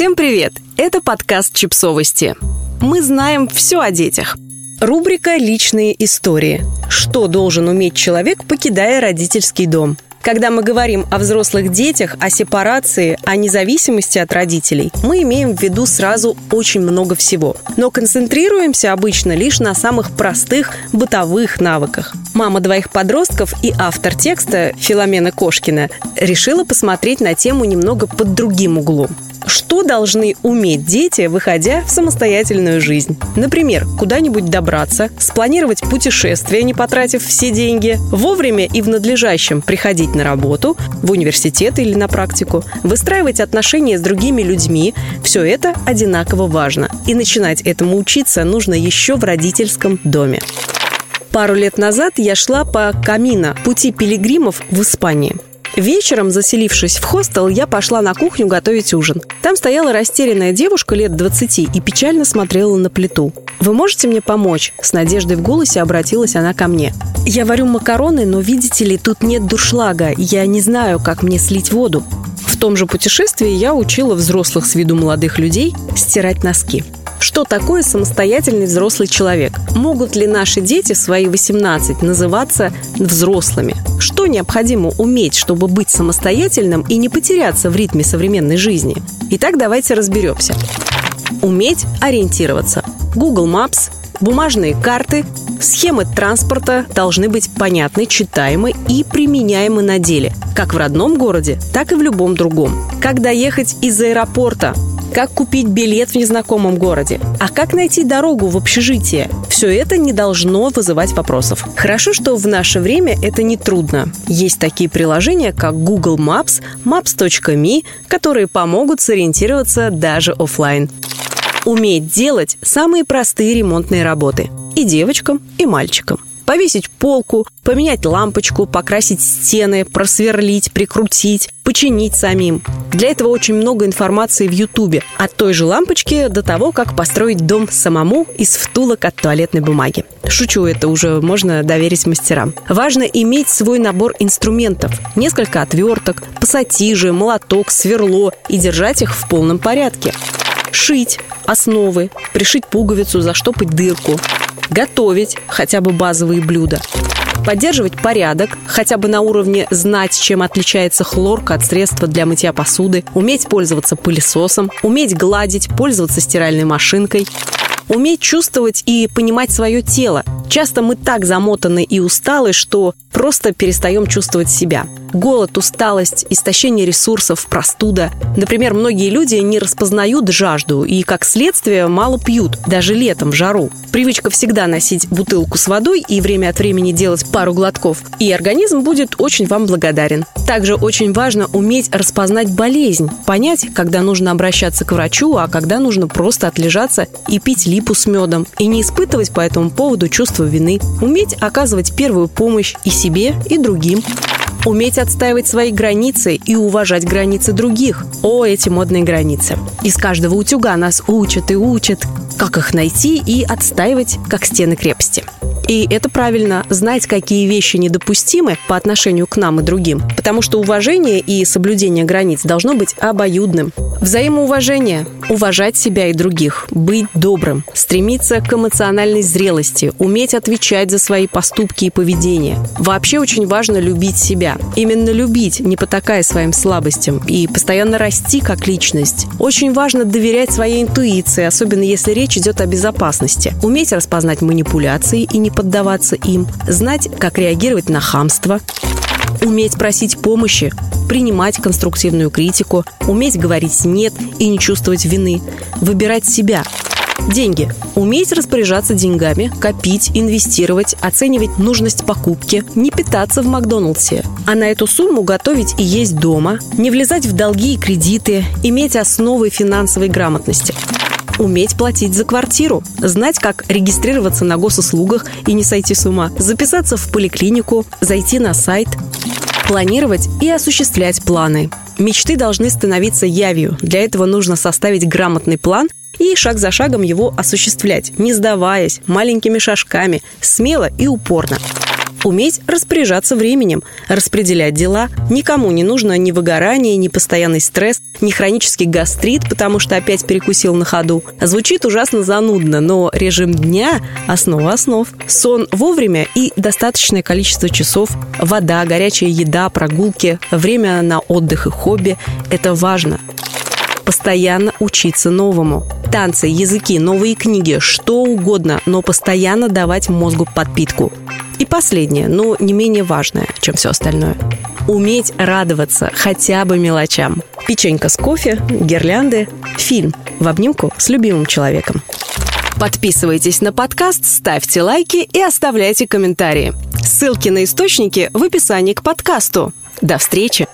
Всем привет! Это подкаст «Чипсовости». Мы знаем все о детях. Рубрика «Личные истории». Что должен уметь человек, покидая родительский дом – когда мы говорим о взрослых детях, о сепарации, о независимости от родителей, мы имеем в виду сразу очень много всего. Но концентрируемся обычно лишь на самых простых бытовых навыках. Мама двоих подростков и автор текста Филомена Кошкина решила посмотреть на тему немного под другим углом. Что должны уметь дети, выходя в самостоятельную жизнь? Например, куда-нибудь добраться, спланировать путешествие, не потратив все деньги, вовремя и в надлежащем приходить на работу, в университет или на практику, выстраивать отношения с другими людьми – все это одинаково важно. И начинать этому учиться нужно еще в родительском доме. Пару лет назад я шла по Камино, пути пилигримов в Испании – Вечером, заселившись в хостел, я пошла на кухню готовить ужин. Там стояла растерянная девушка лет 20 и печально смотрела на плиту. «Вы можете мне помочь?» С надеждой в голосе обратилась она ко мне. «Я варю макароны, но, видите ли, тут нет дуршлага. Я не знаю, как мне слить воду». В том же путешествии я учила взрослых с виду молодых людей стирать носки. Что такое самостоятельный взрослый человек? Могут ли наши дети в свои 18 называться взрослыми? Что необходимо уметь, чтобы быть самостоятельным и не потеряться в ритме современной жизни? Итак, давайте разберемся. Уметь ориентироваться. Google Maps, бумажные карты, схемы транспорта должны быть понятны, читаемы и применяемы на деле, как в родном городе, так и в любом другом. Как доехать из аэропорта, как купить билет в незнакомом городе, а как найти дорогу в общежитие. Все это не должно вызывать вопросов. Хорошо, что в наше время это не трудно. Есть такие приложения, как Google Maps, Maps.me, которые помогут сориентироваться даже офлайн. Уметь делать самые простые ремонтные работы и девочкам, и мальчикам повесить полку, поменять лампочку, покрасить стены, просверлить, прикрутить, починить самим. Для этого очень много информации в Ютубе. От той же лампочки до того, как построить дом самому из втулок от туалетной бумаги. Шучу, это уже можно доверить мастерам. Важно иметь свой набор инструментов. Несколько отверток, пассатижи, молоток, сверло и держать их в полном порядке. Шить основы, пришить пуговицу, заштопать дырку готовить хотя бы базовые блюда, поддерживать порядок, хотя бы на уровне знать, чем отличается хлорка от средства для мытья посуды, уметь пользоваться пылесосом, уметь гладить, пользоваться стиральной машинкой, уметь чувствовать и понимать свое тело. Часто мы так замотаны и усталы, что просто перестаем чувствовать себя. Голод, усталость, истощение ресурсов, простуда. Например, многие люди не распознают жажду и, как следствие, мало пьют, даже летом в жару. Привычка всегда носить бутылку с водой и время от времени делать пару глотков, и организм будет очень вам благодарен. Также очень важно уметь распознать болезнь, понять, когда нужно обращаться к врачу, а когда нужно просто отлежаться и пить липу с медом, и не испытывать по этому поводу чувство вины. Уметь оказывать первую помощь и себе, и другим. Уметь отстаивать свои границы и уважать границы других. О, эти модные границы. Из каждого утюга нас учат и учат, как их найти и отстаивать, как стены крепости. И это правильно, знать, какие вещи недопустимы по отношению к нам и другим. Потому что уважение и соблюдение границ должно быть обоюдным. Взаимоуважение, уважать себя и других, быть добрым, стремиться к эмоциональной зрелости, уметь отвечать за свои поступки и поведение. Вообще очень важно любить себя. Именно любить, не потакая своим слабостям, и постоянно расти как личность. Очень важно доверять своей интуиции, особенно если речь идет о безопасности. Уметь распознать манипуляции и не поддаваться им, знать, как реагировать на хамство, уметь просить помощи, принимать конструктивную критику, уметь говорить «нет» и не чувствовать вины, выбирать себя. Деньги. Уметь распоряжаться деньгами, копить, инвестировать, оценивать нужность покупки, не питаться в Макдоналдсе, а на эту сумму готовить и есть дома, не влезать в долги и кредиты, иметь основы финансовой грамотности уметь платить за квартиру, знать, как регистрироваться на госуслугах и не сойти с ума, записаться в поликлинику, зайти на сайт, планировать и осуществлять планы. Мечты должны становиться явью. Для этого нужно составить грамотный план и шаг за шагом его осуществлять, не сдаваясь, маленькими шажками, смело и упорно. Уметь распоряжаться временем, распределять дела. Никому не нужно ни выгорание, ни постоянный стресс, ни хронический гастрит, потому что опять перекусил на ходу. Звучит ужасно занудно, но режим дня – основа основ. Сон вовремя и достаточное количество часов, вода, горячая еда, прогулки, время на отдых и хобби – это важно постоянно учиться новому. Танцы, языки, новые книги, что угодно, но постоянно давать мозгу подпитку. И последнее, но не менее важное, чем все остальное. Уметь радоваться хотя бы мелочам. Печенька с кофе, гирлянды, фильм в обнимку с любимым человеком. Подписывайтесь на подкаст, ставьте лайки и оставляйте комментарии. Ссылки на источники в описании к подкасту. До встречи!